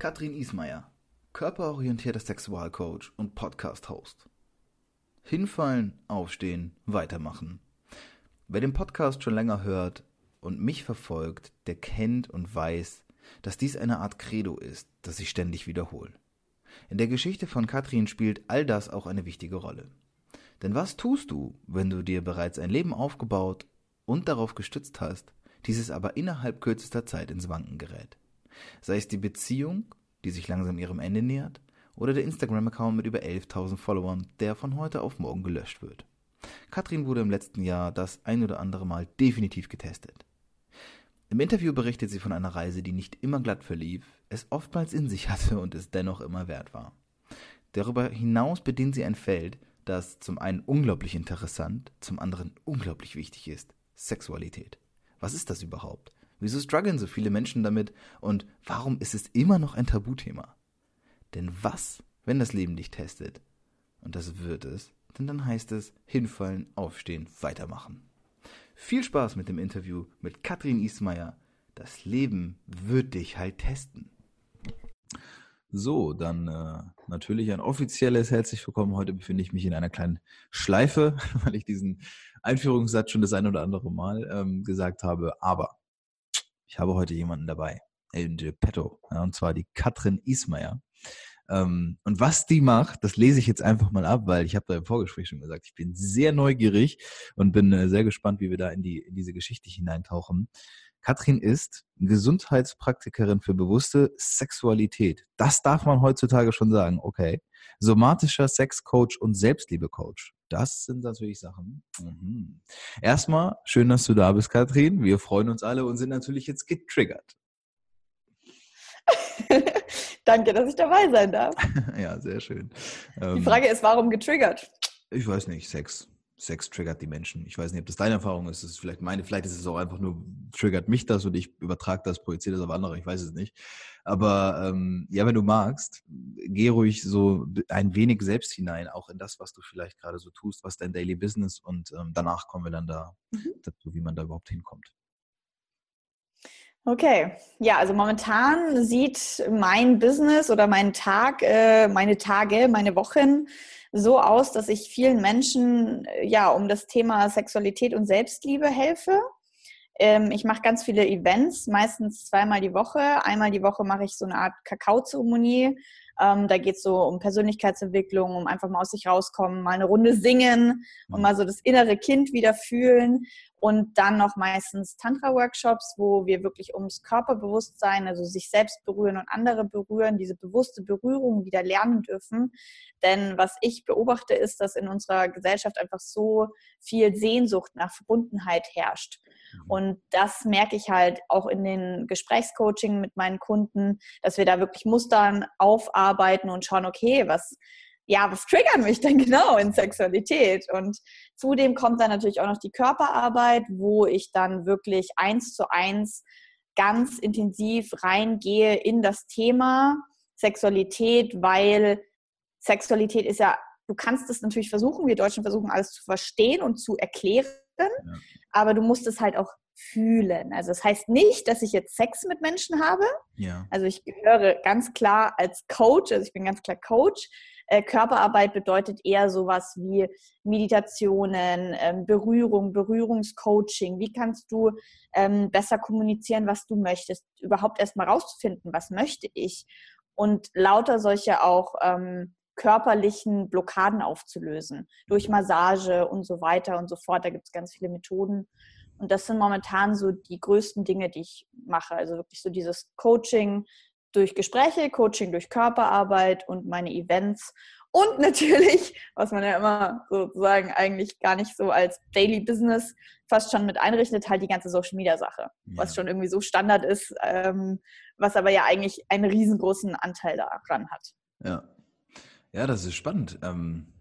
Katrin Ismaier, körperorientierter Sexualcoach und Podcast-Host. Hinfallen, aufstehen, weitermachen. Wer den Podcast schon länger hört und mich verfolgt, der kennt und weiß, dass dies eine Art Credo ist, das ich ständig wiederhole. In der Geschichte von Katrin spielt all das auch eine wichtige Rolle. Denn was tust du, wenn du dir bereits ein Leben aufgebaut und darauf gestützt hast, dieses aber innerhalb kürzester Zeit ins Wanken gerät? Sei es die Beziehung, die sich langsam ihrem Ende nähert, oder der Instagram-Account mit über 11.000 Followern, der von heute auf morgen gelöscht wird. Katrin wurde im letzten Jahr das ein oder andere Mal definitiv getestet. Im Interview berichtet sie von einer Reise, die nicht immer glatt verlief, es oftmals in sich hatte und es dennoch immer wert war. Darüber hinaus bedient sie ein Feld, das zum einen unglaublich interessant, zum anderen unglaublich wichtig ist. Sexualität. Was ist das überhaupt? Wieso strugglen so viele Menschen damit und warum ist es immer noch ein Tabuthema? Denn was, wenn das Leben dich testet? Und das wird es, denn dann heißt es hinfallen, aufstehen, weitermachen. Viel Spaß mit dem Interview mit Katrin Ismaier. Das Leben wird dich halt testen. So, dann äh, natürlich ein offizielles Herzlich willkommen. Heute befinde ich mich in einer kleinen Schleife, weil ich diesen Einführungssatz schon das ein oder andere Mal ähm, gesagt habe. Aber ich habe heute jemanden dabei, in Petto, ja, und zwar die Katrin Ismaier. Ähm, und was die macht, das lese ich jetzt einfach mal ab, weil ich habe da im Vorgespräch schon gesagt, ich bin sehr neugierig und bin äh, sehr gespannt, wie wir da in, die, in diese Geschichte hineintauchen. Katrin ist Gesundheitspraktikerin für bewusste Sexualität. Das darf man heutzutage schon sagen, okay. Somatischer Sexcoach und Selbstliebecoach. Das sind natürlich Sachen. Mhm. Erstmal, schön, dass du da bist, Katrin. Wir freuen uns alle und sind natürlich jetzt getriggert. Danke, dass ich dabei sein darf. ja, sehr schön. Die ähm, Frage ist, warum getriggert? Ich weiß nicht, Sex. Sex triggert die Menschen. Ich weiß nicht, ob das deine Erfahrung ist. Das ist vielleicht meine, vielleicht ist es auch einfach nur, triggert mich das und ich übertrage das, projiziere das auf andere, ich weiß es nicht. Aber ähm, ja, wenn du magst, geh ruhig so ein wenig selbst hinein, auch in das, was du vielleicht gerade so tust, was dein Daily Business und ähm, danach kommen wir dann da mhm. dazu, wie man da überhaupt hinkommt. Okay, ja, also momentan sieht mein Business oder mein Tag, äh, meine Tage, meine Wochen so aus, dass ich vielen Menschen äh, ja um das Thema Sexualität und Selbstliebe helfe. Ähm, ich mache ganz viele Events, meistens zweimal die Woche. Einmal die Woche mache ich so eine Art Kakaozeremonie. Ähm, da geht es so um Persönlichkeitsentwicklung, um einfach mal aus sich rauskommen, mal eine Runde singen und mal so das innere Kind wieder fühlen und dann noch meistens Tantra-Workshops, wo wir wirklich ums Körperbewusstsein, also sich selbst berühren und andere berühren, diese bewusste Berührung wieder lernen dürfen. Denn was ich beobachte, ist, dass in unserer Gesellschaft einfach so viel Sehnsucht nach Verbundenheit herrscht. Mhm. Und das merke ich halt auch in den Gesprächscoaching mit meinen Kunden, dass wir da wirklich Mustern aufarbeiten und schauen, okay, was ja, was triggert mich denn genau in Sexualität? Und zudem kommt dann natürlich auch noch die Körperarbeit, wo ich dann wirklich eins zu eins ganz intensiv reingehe in das Thema Sexualität, weil Sexualität ist ja, du kannst es natürlich versuchen, wir Deutschen versuchen alles zu verstehen und zu erklären, ja. aber du musst es halt auch fühlen. Also das heißt nicht, dass ich jetzt Sex mit Menschen habe. Ja. Also ich gehöre ganz klar als Coach, also ich bin ganz klar Coach, äh, Körperarbeit bedeutet eher sowas wie Meditationen, ähm, Berührung, Berührungscoaching. Wie kannst du ähm, besser kommunizieren, was du möchtest? Überhaupt erstmal rauszufinden, was möchte ich? Und lauter solche auch ähm, körperlichen Blockaden aufzulösen. Durch Massage und so weiter und so fort. Da gibt es ganz viele Methoden. Und das sind momentan so die größten Dinge, die ich mache. Also wirklich so dieses Coaching, durch Gespräche, Coaching durch Körperarbeit und meine Events. Und natürlich, was man ja immer sozusagen eigentlich gar nicht so als Daily Business fast schon mit einrichtet, halt die ganze Social Media Sache, ja. was schon irgendwie so Standard ist, ähm, was aber ja eigentlich einen riesengroßen Anteil daran hat. Ja, ja, das ist spannend. Ähm,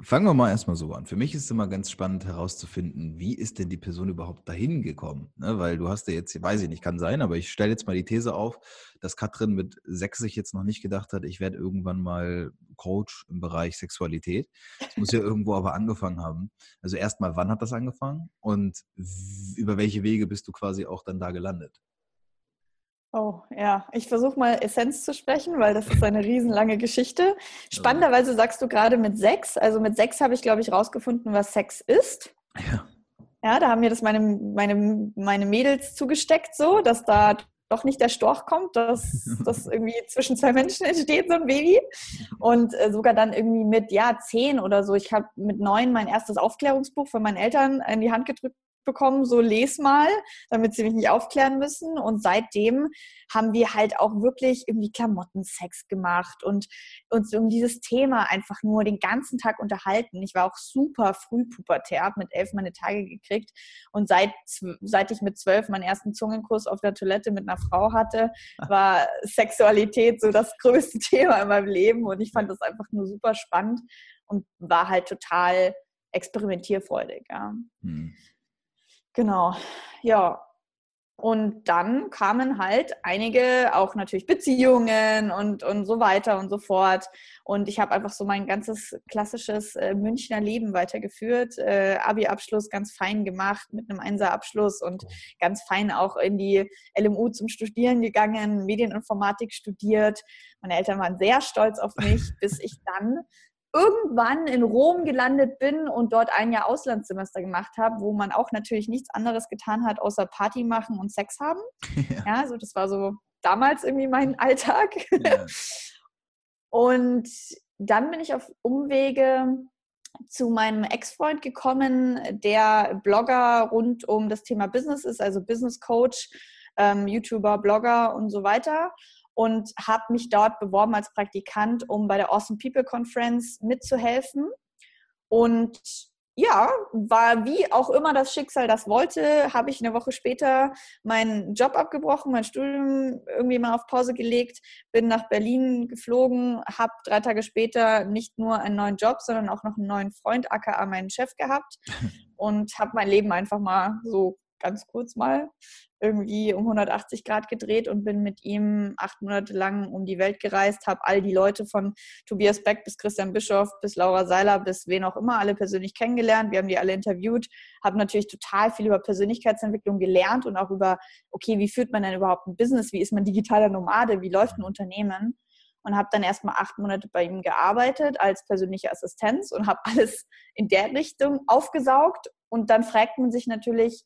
fangen wir mal erstmal so an. Für mich ist es immer ganz spannend herauszufinden, wie ist denn die Person überhaupt dahin gekommen? Ne, weil du hast ja jetzt, weiß ich nicht, kann sein, aber ich stelle jetzt mal die These auf, dass Katrin mit sechs sich jetzt noch nicht gedacht hat, ich werde irgendwann mal Coach im Bereich Sexualität. Das muss ja irgendwo aber angefangen haben. Also erstmal, wann hat das angefangen und über welche Wege bist du quasi auch dann da gelandet? Oh, ja. Ich versuche mal Essenz zu sprechen, weil das ist eine riesenlange Geschichte. Spannenderweise sagst du gerade mit sechs. Also mit sechs habe ich, glaube ich, rausgefunden, was Sex ist. Ja. Ja, da haben mir das meine, meine, meine Mädels zugesteckt, so, dass da doch nicht der Storch kommt, dass das irgendwie zwischen zwei Menschen entsteht, so ein Baby. Und äh, sogar dann irgendwie mit, ja, zehn oder so. Ich habe mit neun mein erstes Aufklärungsbuch von meinen Eltern in die Hand gedrückt bekommen, so les mal, damit sie mich nicht aufklären müssen. Und seitdem haben wir halt auch wirklich irgendwie Klamottensex gemacht und uns um dieses Thema einfach nur den ganzen Tag unterhalten. Ich war auch super früh pubertär, habe mit elf meine Tage gekriegt und seit, seit ich mit zwölf meinen ersten Zungenkurs auf der Toilette mit einer Frau hatte, war Sexualität so das größte Thema in meinem Leben und ich fand das einfach nur super spannend und war halt total experimentierfreudig. Ja. Hm. Genau, ja. Und dann kamen halt einige, auch natürlich Beziehungen und, und so weiter und so fort. Und ich habe einfach so mein ganzes klassisches äh, Münchner Leben weitergeführt. Äh, Abi-Abschluss ganz fein gemacht mit einem Einser-Abschluss und ganz fein auch in die LMU zum Studieren gegangen, Medieninformatik studiert. Meine Eltern waren sehr stolz auf mich, bis ich dann irgendwann in Rom gelandet bin und dort ein Jahr Auslandssemester gemacht habe, wo man auch natürlich nichts anderes getan hat, außer Party machen und Sex haben. Ja, ja so das war so damals irgendwie mein Alltag. Ja. Und dann bin ich auf Umwege zu meinem Ex-Freund gekommen, der Blogger rund um das Thema Business ist, also Business Coach, ähm, YouTuber, Blogger und so weiter und habe mich dort beworben als Praktikant, um bei der Awesome People Conference mitzuhelfen. Und ja, war wie auch immer das Schicksal das wollte, habe ich eine Woche später meinen Job abgebrochen, mein Studium irgendwie mal auf Pause gelegt, bin nach Berlin geflogen, habe drei Tage später nicht nur einen neuen Job, sondern auch noch einen neuen Freund, aka meinen Chef gehabt und habe mein Leben einfach mal so ganz kurz mal irgendwie um 180 Grad gedreht und bin mit ihm acht Monate lang um die Welt gereist, habe all die Leute von Tobias Beck bis Christian Bischoff bis Laura Seiler bis wen auch immer alle persönlich kennengelernt. Wir haben die alle interviewt, habe natürlich total viel über Persönlichkeitsentwicklung gelernt und auch über, okay, wie führt man denn überhaupt ein Business? Wie ist man digitaler Nomade? Wie läuft ein Unternehmen? Und habe dann erstmal acht Monate bei ihm gearbeitet als persönliche Assistenz und habe alles in der Richtung aufgesaugt. Und dann fragt man sich natürlich,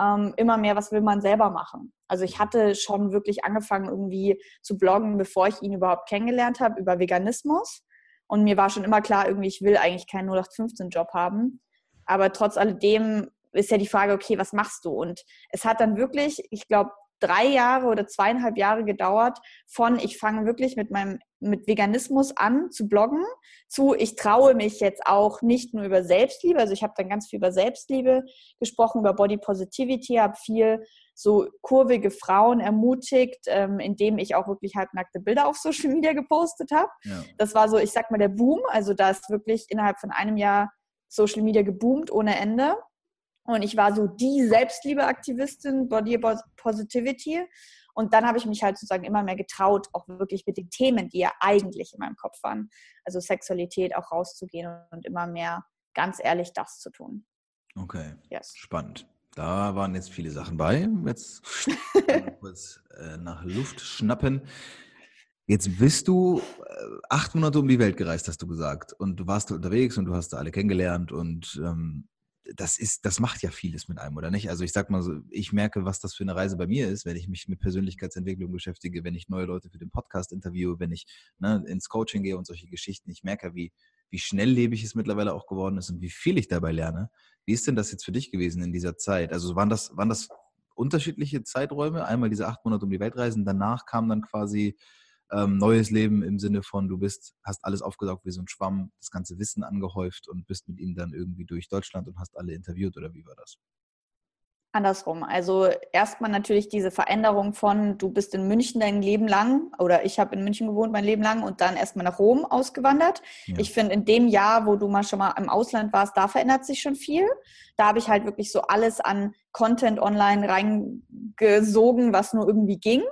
ähm, immer mehr, was will man selber machen. Also ich hatte schon wirklich angefangen irgendwie zu bloggen, bevor ich ihn überhaupt kennengelernt habe, über Veganismus. Und mir war schon immer klar, irgendwie, ich will eigentlich keinen 0815-Job haben. Aber trotz alledem ist ja die Frage, okay, was machst du? Und es hat dann wirklich, ich glaube, drei Jahre oder zweieinhalb Jahre gedauert von ich fange wirklich mit meinem mit Veganismus an zu bloggen zu ich traue mich jetzt auch nicht nur über Selbstliebe, also ich habe dann ganz viel über Selbstliebe gesprochen, über Body Positivity, habe viel so kurvige Frauen ermutigt, ähm, indem ich auch wirklich halbnackte Bilder auf Social Media gepostet habe. Ja. Das war so, ich sag mal, der Boom. Also da ist wirklich innerhalb von einem Jahr Social Media geboomt ohne Ende. Und ich war so die Selbstliebe-Aktivistin, Body Positivity. Und dann habe ich mich halt sozusagen immer mehr getraut, auch wirklich mit den Themen, die ja eigentlich in meinem Kopf waren, also Sexualität auch rauszugehen und immer mehr ganz ehrlich das zu tun. Okay, yes. spannend. Da waren jetzt viele Sachen bei. Jetzt kurz äh, nach Luft schnappen. Jetzt bist du äh, acht Monate um die Welt gereist, hast du gesagt. Und du warst da unterwegs und du hast da alle kennengelernt und ähm, das ist, das macht ja vieles mit einem, oder nicht? Also ich sag mal so, ich merke, was das für eine Reise bei mir ist, wenn ich mich mit Persönlichkeitsentwicklung beschäftige, wenn ich neue Leute für den Podcast interviewe, wenn ich ne, ins Coaching gehe und solche Geschichten. Ich merke, wie, wie schnelllebig es mittlerweile auch geworden ist und wie viel ich dabei lerne. Wie ist denn das jetzt für dich gewesen in dieser Zeit? Also waren das, waren das unterschiedliche Zeiträume? Einmal diese acht Monate um die Welt reisen, danach kam dann quasi ähm, neues Leben im Sinne von, du bist, hast alles aufgesaugt wie so ein Schwamm, das ganze Wissen angehäuft und bist mit ihm dann irgendwie durch Deutschland und hast alle interviewt oder wie war das? Andersrum. Also erstmal natürlich diese Veränderung von, du bist in München dein Leben lang oder ich habe in München gewohnt mein Leben lang und dann erstmal nach Rom ausgewandert. Ja. Ich finde, in dem Jahr, wo du mal schon mal im Ausland warst, da verändert sich schon viel. Da habe ich halt wirklich so alles an Content online reingesogen, was nur irgendwie ging.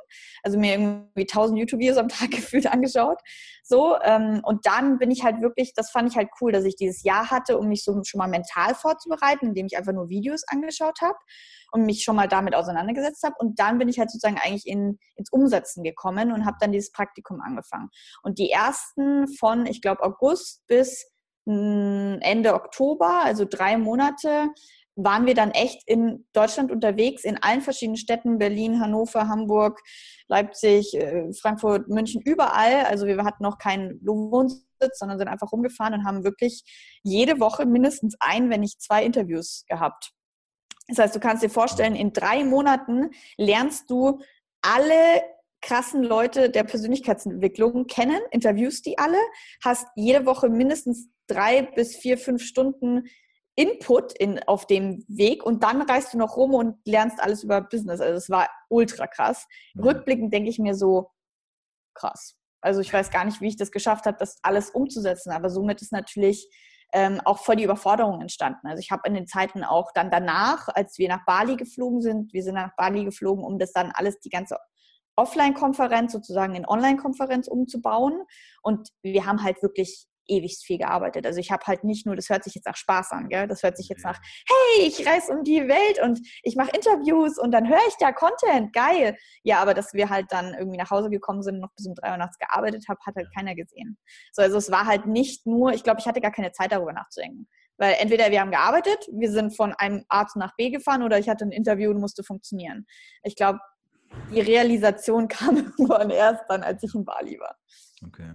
Also mir irgendwie tausend YouTube-Videos am Tag gefühlt angeschaut. So, ähm, und dann bin ich halt wirklich, das fand ich halt cool, dass ich dieses Jahr hatte, um mich so schon mal mental vorzubereiten, indem ich einfach nur Videos angeschaut habe und mich schon mal damit auseinandergesetzt habe. Und dann bin ich halt sozusagen eigentlich in, ins Umsetzen gekommen und habe dann dieses Praktikum angefangen. Und die ersten von, ich glaube, August bis hm, Ende Oktober, also drei Monate, waren wir dann echt in Deutschland unterwegs, in allen verschiedenen Städten, Berlin, Hannover, Hamburg, Leipzig, äh, Frankfurt, München, überall. Also wir hatten noch keinen Wohnsitz, sondern sind einfach rumgefahren und haben wirklich jede Woche mindestens ein, wenn nicht zwei Interviews gehabt. Das heißt, du kannst dir vorstellen, in drei Monaten lernst du alle krassen Leute der Persönlichkeitsentwicklung kennen, interviewst die alle, hast jede Woche mindestens drei bis vier, fünf Stunden Input in, auf dem Weg und dann reist du noch rum und lernst alles über Business. Also es war ultra krass. Mhm. Rückblickend denke ich mir so, krass. Also ich weiß gar nicht, wie ich das geschafft habe, das alles umzusetzen, aber somit ist natürlich ähm, auch voll die Überforderung entstanden. Also ich habe in den Zeiten auch dann danach, als wir nach Bali geflogen sind, wir sind nach Bali geflogen, um das dann alles, die ganze Offline-Konferenz sozusagen in Online-Konferenz umzubauen. Und wir haben halt wirklich ewig viel gearbeitet. Also ich habe halt nicht nur, das hört sich jetzt nach Spaß an, gell? das hört sich jetzt nach, hey, ich reise um die Welt und ich mache Interviews und dann höre ich da Content, geil. Ja, aber dass wir halt dann irgendwie nach Hause gekommen sind und noch bis um drei Uhr nachts gearbeitet haben, hat halt keiner gesehen. So, also es war halt nicht nur, ich glaube, ich hatte gar keine Zeit darüber nachzudenken. Weil entweder wir haben gearbeitet, wir sind von einem A nach B gefahren oder ich hatte ein Interview und musste funktionieren. Ich glaube, die Realisation kam irgendwann erst dann, als ich in Bali war. Okay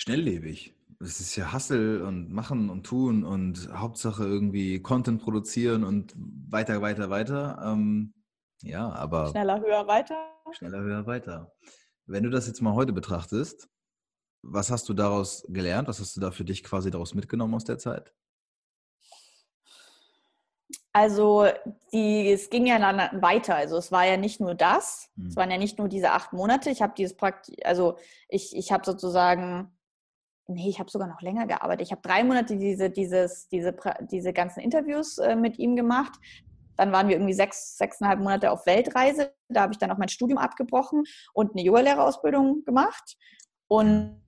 schnelllebig. Es ist ja Hassel und machen und tun und Hauptsache irgendwie Content produzieren und weiter, weiter, weiter. Ähm, ja, aber. Schneller, höher, weiter. Schneller, höher, weiter. Wenn du das jetzt mal heute betrachtest, was hast du daraus gelernt? Was hast du da für dich quasi daraus mitgenommen aus der Zeit? Also die, es ging ja dann weiter. Also es war ja nicht nur das. Mhm. Es waren ja nicht nur diese acht Monate. Ich habe dieses Praktikum, also ich, ich habe sozusagen nee, ich habe sogar noch länger gearbeitet. Ich habe drei Monate diese, dieses, diese, diese ganzen Interviews äh, mit ihm gemacht. Dann waren wir irgendwie sechs, sechseinhalb Monate auf Weltreise. Da habe ich dann auch mein Studium abgebrochen und eine Yoga-Lehrerausbildung gemacht und,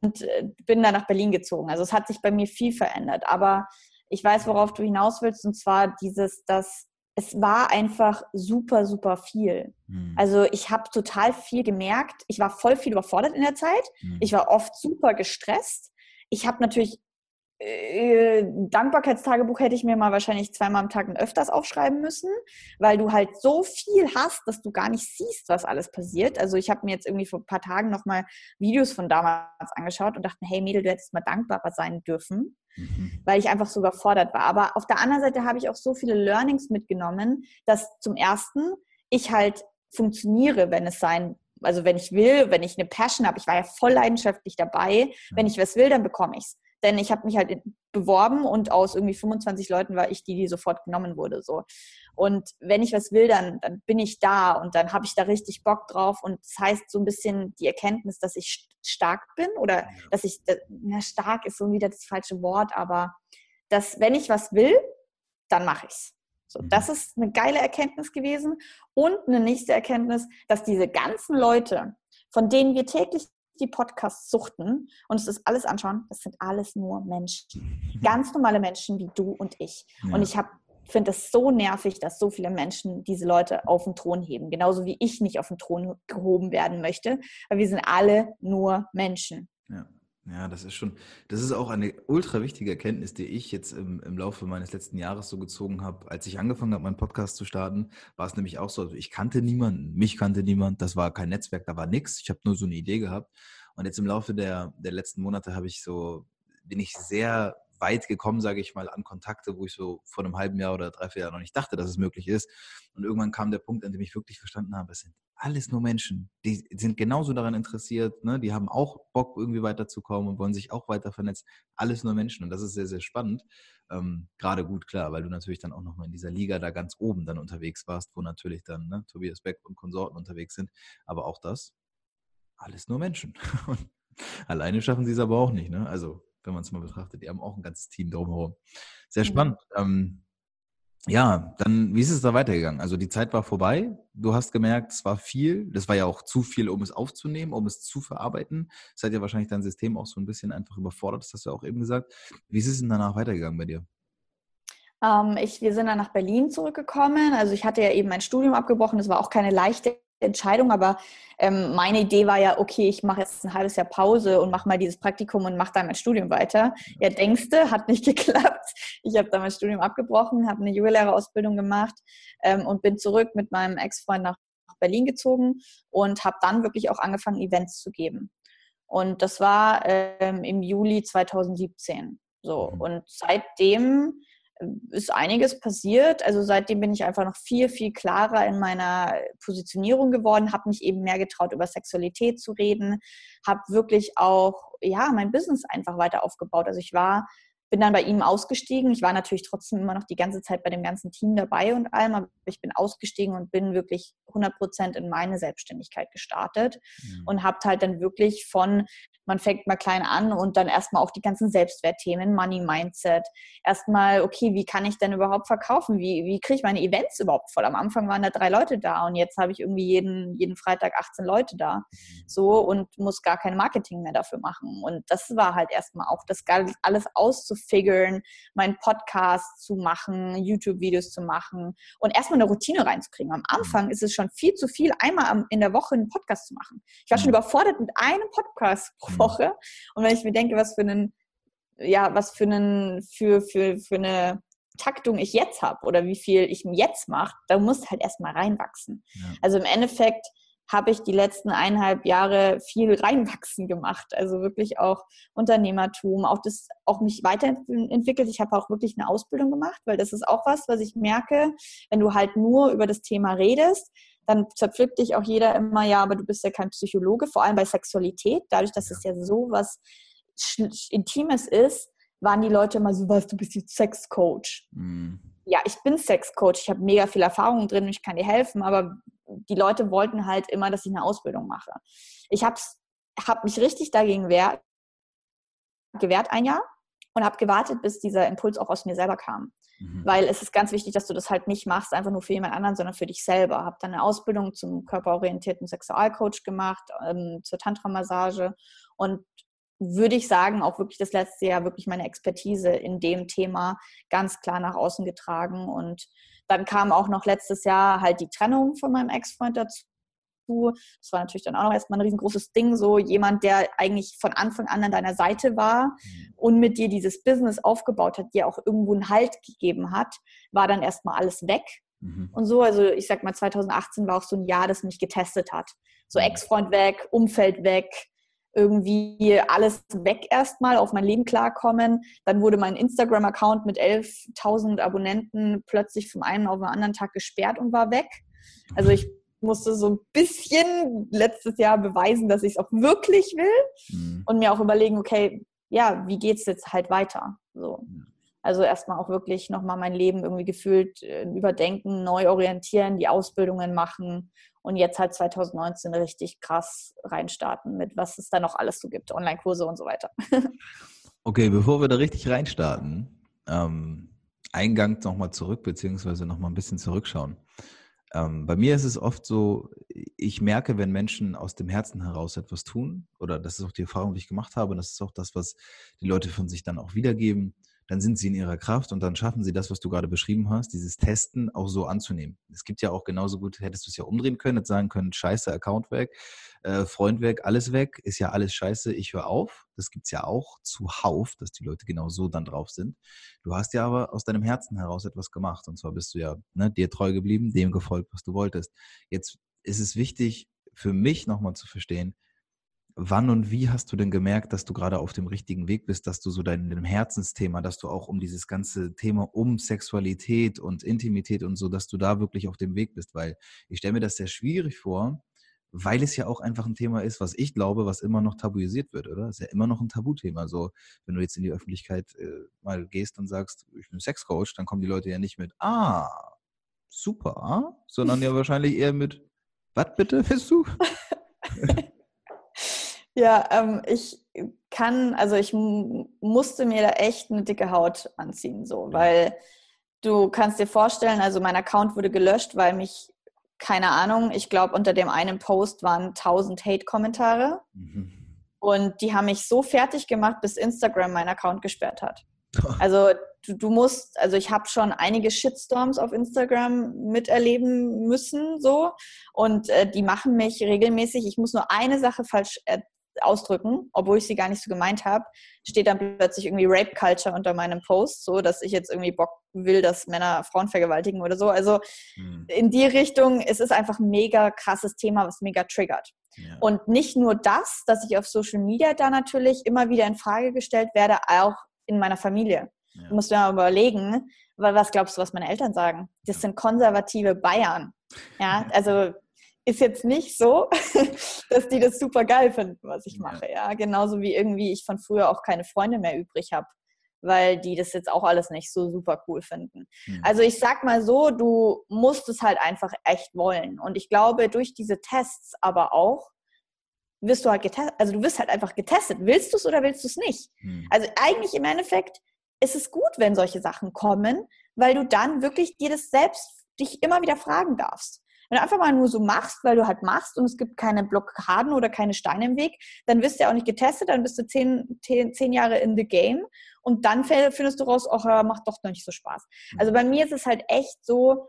und äh, bin dann nach Berlin gezogen. Also es hat sich bei mir viel verändert. Aber ich weiß, worauf du hinaus willst, und zwar dieses, dass es war einfach super, super viel. Mhm. Also ich habe total viel gemerkt. Ich war voll viel überfordert in der Zeit. Mhm. Ich war oft super gestresst. Ich habe natürlich äh, Dankbarkeitstagebuch hätte ich mir mal wahrscheinlich zweimal am Tag und öfters aufschreiben müssen, weil du halt so viel hast, dass du gar nicht siehst, was alles passiert. Also ich habe mir jetzt irgendwie vor ein paar Tagen nochmal Videos von damals angeschaut und dachte, hey Mädel, du hättest mal dankbarer sein dürfen, mhm. weil ich einfach so überfordert war. Aber auf der anderen Seite habe ich auch so viele Learnings mitgenommen, dass zum ersten ich halt funktioniere, wenn es sein also wenn ich will, wenn ich eine Passion habe, ich war ja voll leidenschaftlich dabei, wenn ich was will, dann bekomme ich es. Denn ich habe mich halt beworben und aus irgendwie 25 Leuten war ich die, die sofort genommen wurde. So. Und wenn ich was will, dann, dann bin ich da und dann habe ich da richtig Bock drauf. Und das heißt so ein bisschen die Erkenntnis, dass ich stark bin oder ja. dass ich, na, stark ist so wieder das falsche Wort, aber dass wenn ich was will, dann mache ich es. So, mhm. das ist eine geile Erkenntnis gewesen. Und eine nächste Erkenntnis, dass diese ganzen Leute, von denen wir täglich die Podcasts suchten und uns das alles anschauen, das sind alles nur Menschen. Ganz normale Menschen wie du und ich. Ja. Und ich habe finde es so nervig, dass so viele Menschen diese Leute auf den Thron heben. Genauso wie ich nicht auf den Thron gehoben werden möchte, weil wir sind alle nur Menschen. Ja. Ja, das ist schon, das ist auch eine ultra wichtige Erkenntnis, die ich jetzt im, im Laufe meines letzten Jahres so gezogen habe. Als ich angefangen habe, meinen Podcast zu starten, war es nämlich auch so, also ich kannte niemanden, mich kannte niemand, das war kein Netzwerk, da war nichts. Ich habe nur so eine Idee gehabt. Und jetzt im Laufe der, der letzten Monate habe ich so, bin ich sehr weit gekommen, sage ich mal, an Kontakte, wo ich so vor einem halben Jahr oder drei, vier Jahren noch nicht dachte, dass es möglich ist. Und irgendwann kam der Punkt, an dem ich wirklich verstanden habe, es sind alles nur Menschen. Die sind genauso daran interessiert, ne? die haben auch Bock, irgendwie weiterzukommen und wollen sich auch weiter vernetzen. Alles nur Menschen. Und das ist sehr, sehr spannend. Ähm, Gerade gut, klar, weil du natürlich dann auch nochmal in dieser Liga da ganz oben dann unterwegs warst, wo natürlich dann ne, Tobias Beck und Konsorten unterwegs sind. Aber auch das, alles nur Menschen. Alleine schaffen sie es aber auch nicht. Ne? Also, wenn man es mal betrachtet, die haben auch ein ganzes Team drumherum. Sehr mhm. spannend. Mhm. Ähm, ja, dann, wie ist es da weitergegangen? Also die Zeit war vorbei. Du hast gemerkt, es war viel. Das war ja auch zu viel, um es aufzunehmen, um es zu verarbeiten. Es hat ja wahrscheinlich dein System auch so ein bisschen einfach überfordert, das hast du auch eben gesagt. Wie ist es denn danach weitergegangen bei dir? Ähm, ich, wir sind dann nach Berlin zurückgekommen. Also ich hatte ja eben mein Studium abgebrochen. Das war auch keine leichte Entscheidung, aber ähm, meine Idee war ja, okay, ich mache jetzt ein halbes Jahr Pause und mache mal dieses Praktikum und mache dann mein Studium weiter. Ja, denkste, hat nicht geklappt. Ich habe dann mein Studium abgebrochen, habe eine Yoga-Lehrerausbildung gemacht ähm, und bin zurück mit meinem Ex-Freund nach Berlin gezogen und habe dann wirklich auch angefangen, Events zu geben. Und das war ähm, im Juli 2017. So. Mhm. Und seitdem ist einiges passiert. Also seitdem bin ich einfach noch viel, viel klarer in meiner Positionierung geworden, habe mich eben mehr getraut, über Sexualität zu reden, habe wirklich auch, ja, mein Business einfach weiter aufgebaut. Also ich war bin dann bei ihm ausgestiegen. Ich war natürlich trotzdem immer noch die ganze Zeit bei dem ganzen Team dabei und allem, aber ich bin ausgestiegen und bin wirklich 100 Prozent in meine Selbstständigkeit gestartet mhm. und habe halt dann wirklich von, man fängt mal klein an und dann erstmal auch die ganzen Selbstwertthemen, Money Mindset, erstmal, okay, wie kann ich denn überhaupt verkaufen? Wie, wie kriege ich meine Events überhaupt voll? Am Anfang waren da drei Leute da und jetzt habe ich irgendwie jeden, jeden Freitag 18 Leute da. Mhm. So und muss gar kein Marketing mehr dafür machen. Und das war halt erstmal auch das alles auszuführen figuren, meinen Podcast zu machen, YouTube-Videos zu machen und erstmal eine Routine reinzukriegen. Am Anfang mhm. ist es schon viel zu viel, einmal in der Woche einen Podcast zu machen. Ich war schon mhm. überfordert mit einem Podcast pro mhm. Woche. Und wenn ich mir denke, was für einen, ja, was für einen, für, für, für eine Taktung ich jetzt habe oder wie viel ich jetzt mache, da muss halt erstmal reinwachsen. Ja. Also im Endeffekt habe ich die letzten eineinhalb Jahre viel reinwachsen gemacht. Also wirklich auch Unternehmertum, auch das, auch mich weiterentwickelt. Ich habe auch wirklich eine Ausbildung gemacht, weil das ist auch was, was ich merke, wenn du halt nur über das Thema redest, dann zerpflückt dich auch jeder immer, ja, aber du bist ja kein Psychologe, vor allem bei Sexualität, dadurch, dass es ja so was Intimes ist, waren die Leute immer so, was, du bist jetzt Sexcoach. Mhm. Ja, ich bin Sexcoach, ich habe mega viel Erfahrung drin, ich kann dir helfen, aber die Leute wollten halt immer, dass ich eine Ausbildung mache. Ich habe hab mich richtig dagegen wehrt, gewehrt ein Jahr und habe gewartet, bis dieser Impuls auch aus mir selber kam. Mhm. Weil es ist ganz wichtig, dass du das halt nicht machst, einfach nur für jemand anderen, sondern für dich selber. Habe dann eine Ausbildung zum körperorientierten Sexualcoach gemacht, ähm, zur Tantra-Massage und würde ich sagen, auch wirklich das letzte Jahr wirklich meine Expertise in dem Thema ganz klar nach außen getragen. Und dann kam auch noch letztes Jahr halt die Trennung von meinem Ex-Freund dazu. Das war natürlich dann auch noch erstmal ein riesengroßes Ding, so jemand, der eigentlich von Anfang an an deiner Seite war mhm. und mit dir dieses Business aufgebaut hat, dir auch irgendwo einen Halt gegeben hat, war dann erstmal alles weg. Mhm. Und so, also ich sag mal, 2018 war auch so ein Jahr, das mich getestet hat. So mhm. Ex-Freund weg, Umfeld weg, irgendwie alles weg erstmal, auf mein Leben klarkommen. Dann wurde mein Instagram-Account mit 11.000 Abonnenten plötzlich vom einen auf den anderen Tag gesperrt und war weg. Also ich musste so ein bisschen letztes Jahr beweisen, dass ich es auch wirklich will mhm. und mir auch überlegen, okay, ja, wie geht es jetzt halt weiter? So. Also erstmal auch wirklich nochmal mein Leben irgendwie gefühlt äh, überdenken, neu orientieren, die Ausbildungen machen und jetzt halt 2019 richtig krass reinstarten mit, was es da noch alles so gibt, Online-Kurse und so weiter. okay, bevor wir da richtig reinstarten, ähm, Eingang nochmal zurück, beziehungsweise nochmal ein bisschen zurückschauen. Ähm, bei mir ist es oft so, ich merke, wenn Menschen aus dem Herzen heraus etwas tun, oder das ist auch die Erfahrung, die ich gemacht habe, und das ist auch das, was die Leute von sich dann auch wiedergeben, dann sind sie in ihrer Kraft und dann schaffen sie das, was du gerade beschrieben hast, dieses Testen auch so anzunehmen. Es gibt ja auch genauso gut, hättest du es ja umdrehen können, jetzt sagen können, scheiße, Account weg, äh, Freund weg, alles weg, ist ja alles scheiße, ich höre auf. Das gibt es ja auch zuhauf, dass die Leute genau so dann drauf sind. Du hast ja aber aus deinem Herzen heraus etwas gemacht und zwar bist du ja ne, dir treu geblieben, dem gefolgt, was du wolltest. Jetzt ist es wichtig für mich nochmal zu verstehen, wann und wie hast du denn gemerkt, dass du gerade auf dem richtigen Weg bist, dass du so dein, deinem Herzensthema, dass du auch um dieses ganze Thema um Sexualität und Intimität und so, dass du da wirklich auf dem Weg bist? Weil ich stelle mir das sehr schwierig vor, weil es ja auch einfach ein Thema ist, was ich glaube, was immer noch tabuisiert wird, oder? Ist ja immer noch ein Tabuthema. So, wenn du jetzt in die Öffentlichkeit äh, mal gehst und sagst, ich bin Sexcoach, dann kommen die Leute ja nicht mit, ah, super, sondern ja wahrscheinlich eher mit, was bitte bist du? ja, ähm, ich kann, also ich musste mir da echt eine dicke Haut anziehen, so, weil du kannst dir vorstellen, also mein Account wurde gelöscht, weil mich keine Ahnung, ich glaube, unter dem einen Post waren 1000 Hate-Kommentare. Mhm. Und die haben mich so fertig gemacht, bis Instagram meinen Account gesperrt hat. Also du, du musst, also ich habe schon einige Shitstorms auf Instagram miterleben müssen, so. Und äh, die machen mich regelmäßig. Ich muss nur eine Sache falsch äh, ausdrücken, obwohl ich sie gar nicht so gemeint habe, steht dann plötzlich irgendwie Rape Culture unter meinem Post, so dass ich jetzt irgendwie Bock will, dass Männer Frauen vergewaltigen oder so. Also hm. in die Richtung, es ist einfach ein mega krasses Thema, was mega triggert. Ja. Und nicht nur das, dass ich auf Social Media da natürlich immer wieder in Frage gestellt werde, auch in meiner Familie. Ja. Du musst mir mal überlegen, was glaubst du, was meine Eltern sagen? Das sind konservative Bayern. Ja, also ist jetzt nicht so, dass die das super geil finden, was ich mache. Ja, genauso wie irgendwie ich von früher auch keine Freunde mehr übrig habe, weil die das jetzt auch alles nicht so super cool finden. Mhm. Also ich sag mal so, du musst es halt einfach echt wollen. Und ich glaube, durch diese Tests aber auch, wirst du halt getestet, also du wirst halt einfach getestet. Willst du es oder willst du es nicht? Mhm. Also eigentlich im Endeffekt ist es gut, wenn solche Sachen kommen, weil du dann wirklich dir das selbst dich immer wieder fragen darfst. Wenn du einfach mal nur so machst, weil du halt machst und es gibt keine Blockaden oder keine Steine im Weg, dann wirst du ja auch nicht getestet, dann bist du zehn, zehn, zehn Jahre in the game und dann findest du raus, ach, macht doch noch nicht so Spaß. Mhm. Also bei mir ist es halt echt so,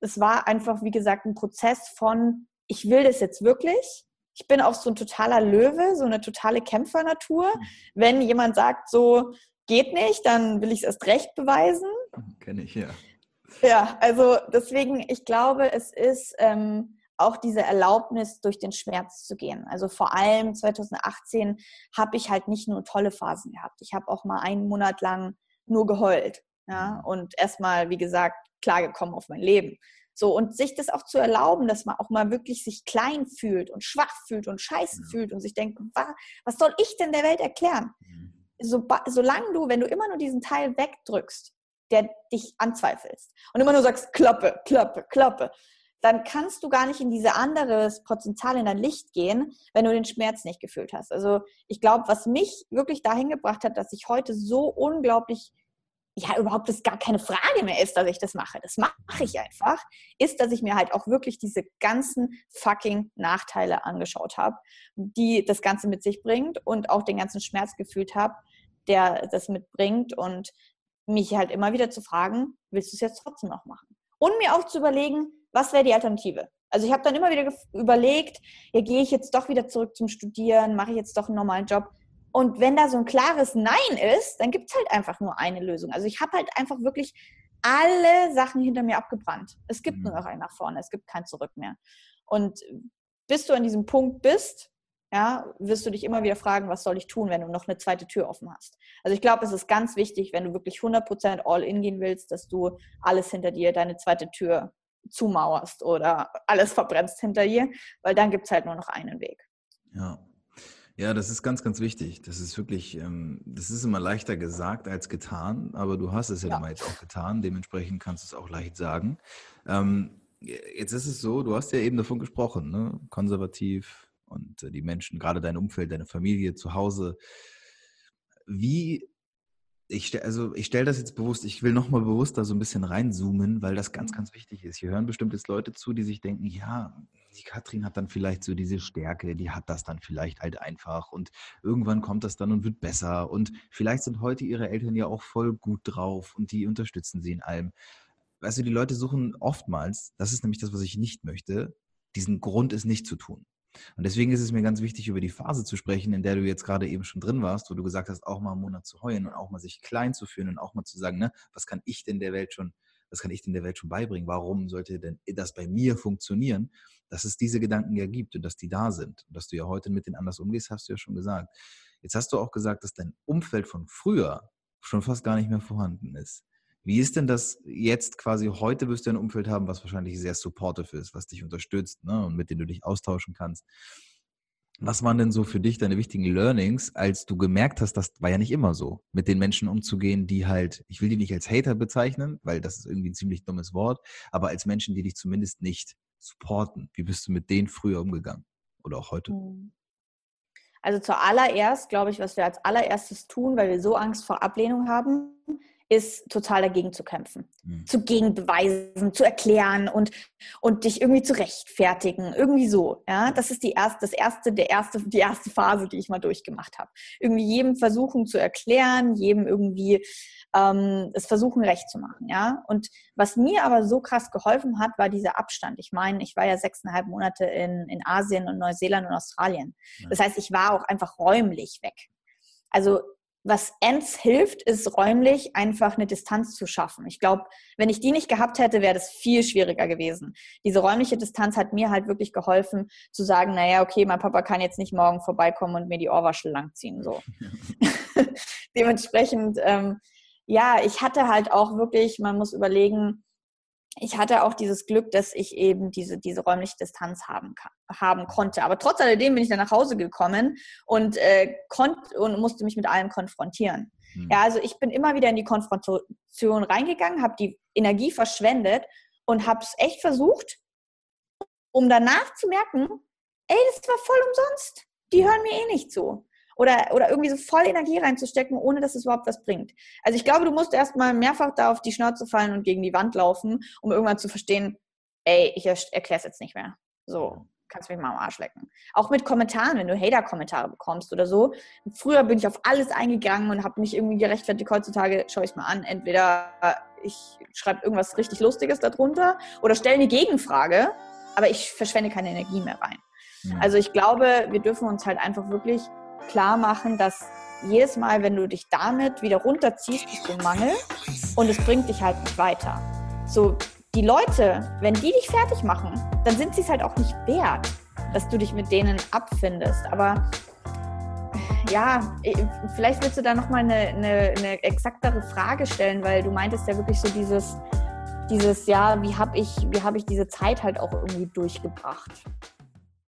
es war einfach, wie gesagt, ein Prozess von, ich will das jetzt wirklich. Ich bin auch so ein totaler Löwe, so eine totale Kämpfernatur. Mhm. Wenn jemand sagt, so geht nicht, dann will ich es erst recht beweisen. Kenne ich, ja. Ja, also deswegen, ich glaube, es ist ähm, auch diese Erlaubnis, durch den Schmerz zu gehen. Also vor allem 2018 habe ich halt nicht nur tolle Phasen gehabt. Ich habe auch mal einen Monat lang nur geheult. Ja, mhm. und erstmal, wie gesagt, klargekommen auf mein Leben. So, und sich das auch zu erlauben, dass man auch mal wirklich sich klein fühlt und schwach fühlt und scheiße ja. fühlt und sich denkt, was soll ich denn der Welt erklären? Mhm. So, solange du, wenn du immer nur diesen Teil wegdrückst, der dich anzweifelst und immer nur sagst, Klappe, Klappe, Klappe, dann kannst du gar nicht in diese andere Potenzial in dein Licht gehen, wenn du den Schmerz nicht gefühlt hast. Also ich glaube, was mich wirklich dahin gebracht hat, dass ich heute so unglaublich, ja, überhaupt das gar keine Frage mehr ist, dass ich das mache. Das mache ich einfach, ist, dass ich mir halt auch wirklich diese ganzen fucking Nachteile angeschaut habe, die das Ganze mit sich bringt und auch den ganzen Schmerz gefühlt habe, der das mitbringt und mich halt immer wieder zu fragen, willst du es jetzt trotzdem noch machen? Und mir auch zu überlegen, was wäre die Alternative? Also ich habe dann immer wieder überlegt, ja, gehe ich jetzt doch wieder zurück zum Studieren, mache ich jetzt doch einen normalen Job? Und wenn da so ein klares Nein ist, dann gibt es halt einfach nur eine Lösung. Also ich habe halt einfach wirklich alle Sachen hinter mir abgebrannt. Es gibt mhm. nur noch einen nach vorne, es gibt kein Zurück mehr. Und bis du an diesem Punkt bist, ja, wirst du dich immer wieder fragen, was soll ich tun, wenn du noch eine zweite Tür offen hast. Also ich glaube, es ist ganz wichtig, wenn du wirklich 100% all in gehen willst, dass du alles hinter dir, deine zweite Tür zumauerst oder alles verbrennst hinter dir, weil dann gibt es halt nur noch einen Weg. Ja. Ja, das ist ganz, ganz wichtig. Das ist wirklich, ähm, das ist immer leichter gesagt als getan, aber du hast es ja, ja. jetzt auch getan, dementsprechend kannst du es auch leicht sagen. Ähm, jetzt ist es so, du hast ja eben davon gesprochen, ne? konservativ, und äh, die Menschen, gerade dein Umfeld, deine Familie zu Hause. Wie, ich, also ich stelle das jetzt bewusst, ich will nochmal bewusst da so ein bisschen reinzoomen, weil das ganz, mhm. ganz wichtig ist. Hier hören bestimmt jetzt Leute zu, die sich denken, ja, die Katrin hat dann vielleicht so diese Stärke, die hat das dann vielleicht halt einfach und irgendwann kommt das dann und wird besser und vielleicht sind heute ihre Eltern ja auch voll gut drauf und die unterstützen sie in allem. Weißt du, die Leute suchen oftmals, das ist nämlich das, was ich nicht möchte, diesen Grund, es nicht zu tun. Und deswegen ist es mir ganz wichtig, über die Phase zu sprechen, in der du jetzt gerade eben schon drin warst, wo du gesagt hast, auch mal einen Monat zu heulen und auch mal sich klein zu fühlen und auch mal zu sagen, ne, was kann ich denn der Welt schon, das kann ich denn der Welt schon beibringen. Warum sollte denn das bei mir funktionieren? Dass es diese Gedanken ja gibt und dass die da sind. Und dass du ja heute mit denen anders umgehst, hast du ja schon gesagt. Jetzt hast du auch gesagt, dass dein Umfeld von früher schon fast gar nicht mehr vorhanden ist. Wie ist denn das jetzt quasi heute wirst du ein Umfeld haben, was wahrscheinlich sehr supportive ist, was dich unterstützt ne, und mit dem du dich austauschen kannst. Was waren denn so für dich deine wichtigen Learnings, als du gemerkt hast, das war ja nicht immer so, mit den Menschen umzugehen, die halt, ich will die nicht als Hater bezeichnen, weil das ist irgendwie ein ziemlich dummes Wort, aber als Menschen, die dich zumindest nicht supporten. Wie bist du mit denen früher umgegangen oder auch heute? Hm. Also zuallererst, glaube ich, was wir als allererstes tun, weil wir so Angst vor Ablehnung haben, ist total dagegen zu kämpfen, mhm. zu gegenbeweisen, zu erklären und, und dich irgendwie zu rechtfertigen, irgendwie so. Ja, das ist die erste, das erste, der erste, die erste Phase, die ich mal durchgemacht habe. Irgendwie jedem versuchen zu erklären, jedem irgendwie ähm, es versuchen recht zu machen. Ja, und was mir aber so krass geholfen hat, war dieser Abstand. Ich meine, ich war ja sechseinhalb Monate in, in Asien und Neuseeland und Australien. Das heißt, ich war auch einfach räumlich weg. Also was Ends hilft, ist räumlich einfach eine Distanz zu schaffen. Ich glaube, wenn ich die nicht gehabt hätte, wäre das viel schwieriger gewesen. Diese räumliche Distanz hat mir halt wirklich geholfen, zu sagen, naja, okay, mein Papa kann jetzt nicht morgen vorbeikommen und mir die Ohrwaschel langziehen. So. Dementsprechend, ähm, ja, ich hatte halt auch wirklich, man muss überlegen, ich hatte auch dieses Glück, dass ich eben diese, diese räumliche Distanz haben, haben konnte. Aber trotz alledem bin ich dann nach Hause gekommen und, äh, konnt, und musste mich mit allem konfrontieren. Mhm. Ja, also ich bin immer wieder in die Konfrontation reingegangen, habe die Energie verschwendet und habe es echt versucht, um danach zu merken, ey, das war voll umsonst. Die hören mir eh nicht zu oder, oder irgendwie so voll Energie reinzustecken, ohne dass es überhaupt was bringt. Also ich glaube, du musst erstmal mehrfach da auf die Schnauze fallen und gegen die Wand laufen, um irgendwann zu verstehen, ey, ich erkläre es jetzt nicht mehr. So, kannst mich mal am Arsch lecken. Auch mit Kommentaren, wenn du Hater-Kommentare bekommst oder so. Früher bin ich auf alles eingegangen und habe mich irgendwie gerechtfertigt. Heutzutage schaue ich es mal an. Entweder ich schreibe irgendwas richtig Lustiges darunter oder stelle eine Gegenfrage, aber ich verschwende keine Energie mehr rein. Also ich glaube, wir dürfen uns halt einfach wirklich klar machen, dass jedes Mal, wenn du dich damit wieder runterziehst, bist du im Mangel und es bringt dich halt nicht weiter. So, die Leute, wenn die dich fertig machen, dann sind sie es halt auch nicht wert, dass du dich mit denen abfindest. Aber ja, vielleicht willst du da nochmal eine, eine, eine exaktere Frage stellen, weil du meintest ja wirklich so dieses, dieses, ja, wie habe ich, hab ich diese Zeit halt auch irgendwie durchgebracht?